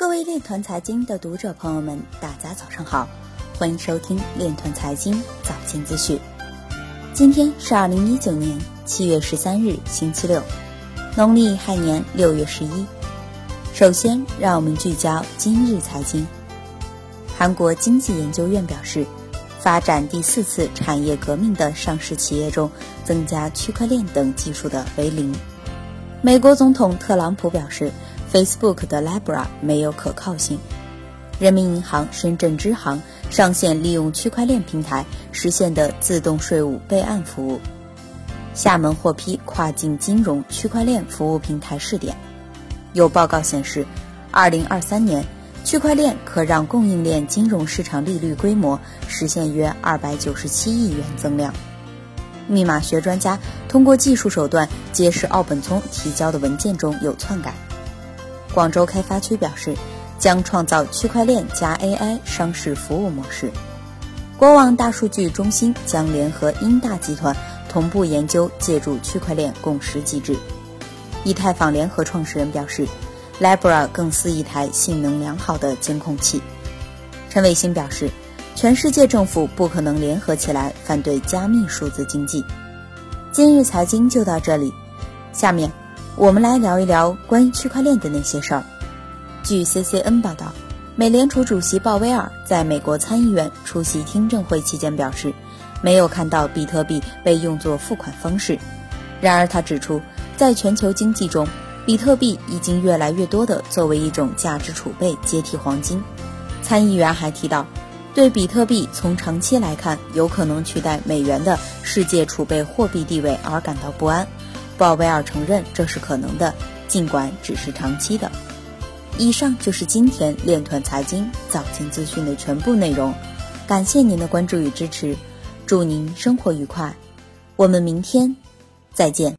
各位链团财经的读者朋友们，大家早上好，欢迎收听链团财经早间资讯。今天是二零一九年七月十三日，星期六，农历亥年六月十一。首先，让我们聚焦今日财经。韩国经济研究院表示，发展第四次产业革命的上市企业中，增加区块链等技术的为零。美国总统特朗普表示。Facebook 的 Libra 没有可靠性。人民银行深圳支行上线利用区块链平台实现的自动税务备案服务。厦门获批跨境金融区块链服务平台试点。有报告显示，2023年区块链可让供应链金融市场利率规模实现约297亿元增量。密码学专家通过技术手段揭示奥本聪提交的文件中有篡改。广州开发区表示，将创造区块链加 AI 商事服务模式。国网大数据中心将联合英大集团同步研究借助区块链共识机制。以太坊联合创始人表示，Libra 更似一台性能良好的监控器。陈伟星表示，全世界政府不可能联合起来反对加密数字经济。今日财经就到这里，下面。我们来聊一聊关于区块链的那些事儿。据 CCN 报道，美联储主席鲍威尔在美国参议院出席听证会期间表示，没有看到比特币被用作付款方式。然而，他指出，在全球经济中，比特币已经越来越多地作为一种价值储备接替黄金。参议员还提到，对比特币从长期来看有可能取代美元的世界储备货币地位而感到不安。鲍威尔承认这是可能的，尽管只是长期的。以上就是今天链团财经早间资讯的全部内容，感谢您的关注与支持，祝您生活愉快，我们明天再见。